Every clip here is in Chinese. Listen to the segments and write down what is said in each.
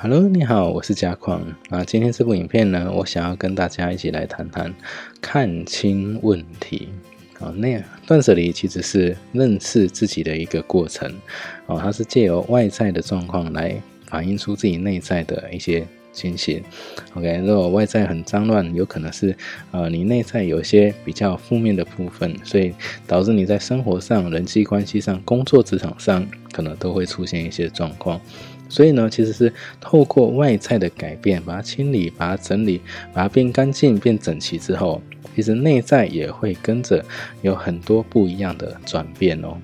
Hello，你好，我是嘉矿啊。今天这部影片呢，我想要跟大家一起来谈谈看清问题。好，那断舍离其实是认识自己的一个过程哦，它是借由外在的状况来反映出自己内在的一些情形。OK，如果外在很脏乱，有可能是呃你内在有些比较负面的部分，所以导致你在生活上、人际关系上、工作职场上，可能都会出现一些状况。所以呢，其实是透过外在的改变，把它清理、把它整理、把它变干净、变整齐之后，其实内在也会跟着有很多不一样的转变哦。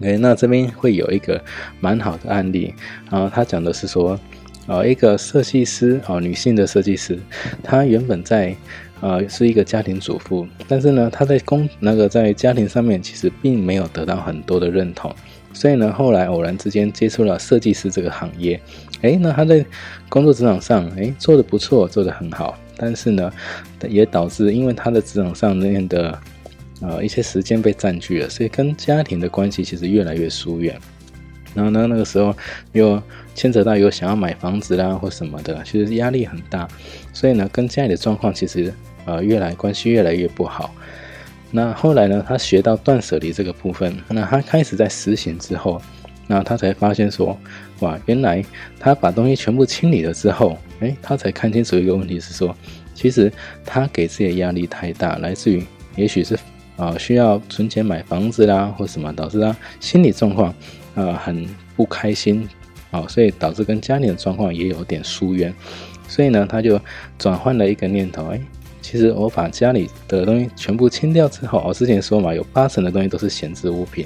哎，那这边会有一个蛮好的案例，然后他讲的是说，呃，一个设计师哦，女性的设计师，她原本在呃是一个家庭主妇，但是呢，她在工那个在家庭上面其实并没有得到很多的认同。所以呢，后来偶然之间接触了设计师这个行业，诶，那他在工作职场上，诶，做的不错，做的很好，但是呢，也导致因为他的职场上那边的呃一些时间被占据了，所以跟家庭的关系其实越来越疏远。然后呢，那个时候又牵扯到有想要买房子啦或什么的，其实压力很大，所以呢，跟家里的状况其实呃越来关系越来越不好。那后来呢？他学到断舍离这个部分，那他开始在实行之后，那他才发现说，哇，原来他把东西全部清理了之后，诶，他才看清楚一个问题是说，其实他给自己的压力太大，来自于也许是啊需要存钱买房子啦，或什么导致他心理状况啊很不开心，啊，所以导致跟家里的状况也有点疏远，所以呢，他就转换了一个念头，诶。其实我把家里的东西全部清掉之后，我之前说嘛，有八成的东西都是闲置物品。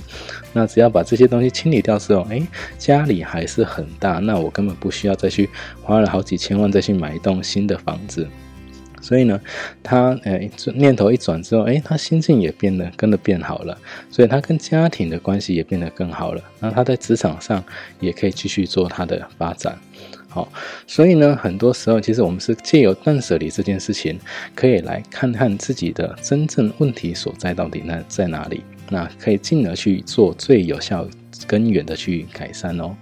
那只要把这些东西清理掉之后，哎，家里还是很大，那我根本不需要再去花了好几千万再去买一栋新的房子。所以呢，他诶念头一转之后，诶，他心境也变得跟着变好了，所以他跟家庭的关系也变得更好了。那他在职场上也可以继续做他的发展。好，所以呢，很多时候其实我们是借由断舍离这件事情，可以来看看自己的真正问题所在到底那在哪里，那可以进而去做最有效根源的去改善哦。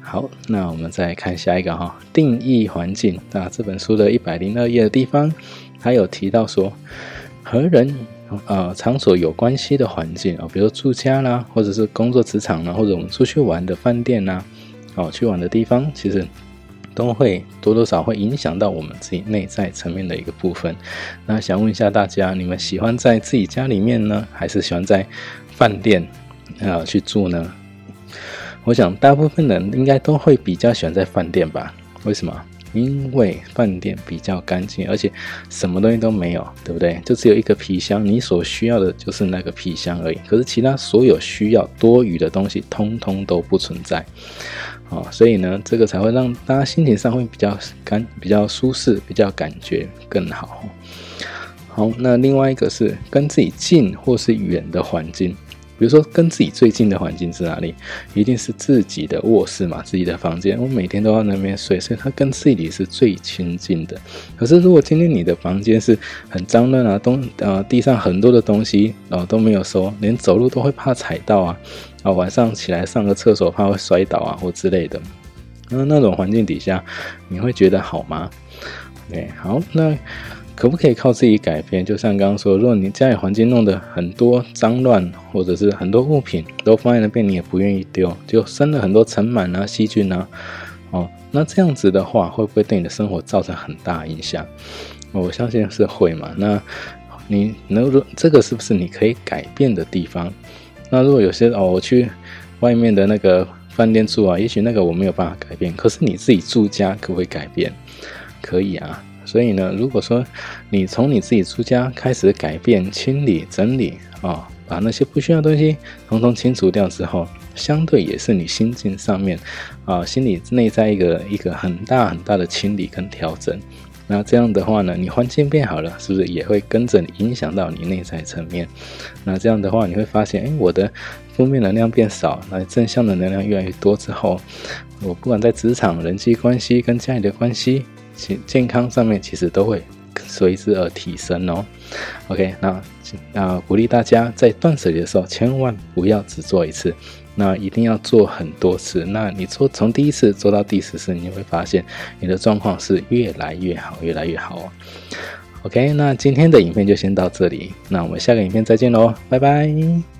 好，那我们再看下一个哈，定义环境。那这本书的一百零二页的地方，它有提到说，和人呃场所有关系的环境啊，比如住家啦，或者是工作职场啦，或者我们出去玩的饭店啦。哦，去玩的地方其实都会多多少会影响到我们自己内在层面的一个部分。那想问一下大家，你们喜欢在自己家里面呢，还是喜欢在饭店啊去住呢？我想大部分人应该都会比较喜欢在饭店吧？为什么？因为饭店比较干净，而且什么东西都没有，对不对？就只有一个皮箱，你所需要的就是那个皮箱而已。可是其他所有需要多余的东西，通通都不存在。哦，所以呢，这个才会让大家心情上会比较干比较舒适，比较感觉更好。好，那另外一个是跟自己近或是远的环境。比如说，跟自己最近的环境是哪里？一定是自己的卧室嘛，自己的房间。我每天都要那边睡，所以它跟自己是最亲近的。可是，如果今天你的房间是很脏乱啊，东呃地上很多的东西然后都没有收，连走路都会怕踩到啊，啊晚上起来上个厕所怕会摔倒啊或之类的，那那种环境底下，你会觉得好吗？OK，好，那。可不可以靠自己改变？就像刚刚说，如果你家里环境弄得很多脏乱，或者是很多物品都放在那边，你也不愿意丢，就生了很多尘螨啊、细菌啊，哦，那这样子的话，会不会对你的生活造成很大影响？我相信是会嘛。那你能如这个是不是你可以改变的地方？那如果有些哦，我去外面的那个饭店住啊，也许那个我没有办法改变，可是你自己住家可不可以改变？可以啊。所以呢，如果说你从你自己出家开始改变、清理、整理啊，把那些不需要的东西统统清除掉之后，相对也是你心境上面啊，心理内在一个一个很大很大的清理跟调整。那这样的话呢，你环境变好了，是不是也会跟着你影响到你内在层面？那这样的话，你会发现，哎，我的负面能量变少，那正向的能量越来越多之后，我不管在职场、人际关系跟家里的关系。健康上面其实都会随之而提升哦。OK，那那鼓励大家在断舍离的时候，千万不要只做一次，那一定要做很多次。那你做从第一次做到第十次，你会发现你的状况是越来越好，越来越好哦。OK，那今天的影片就先到这里，那我们下个影片再见喽，拜拜。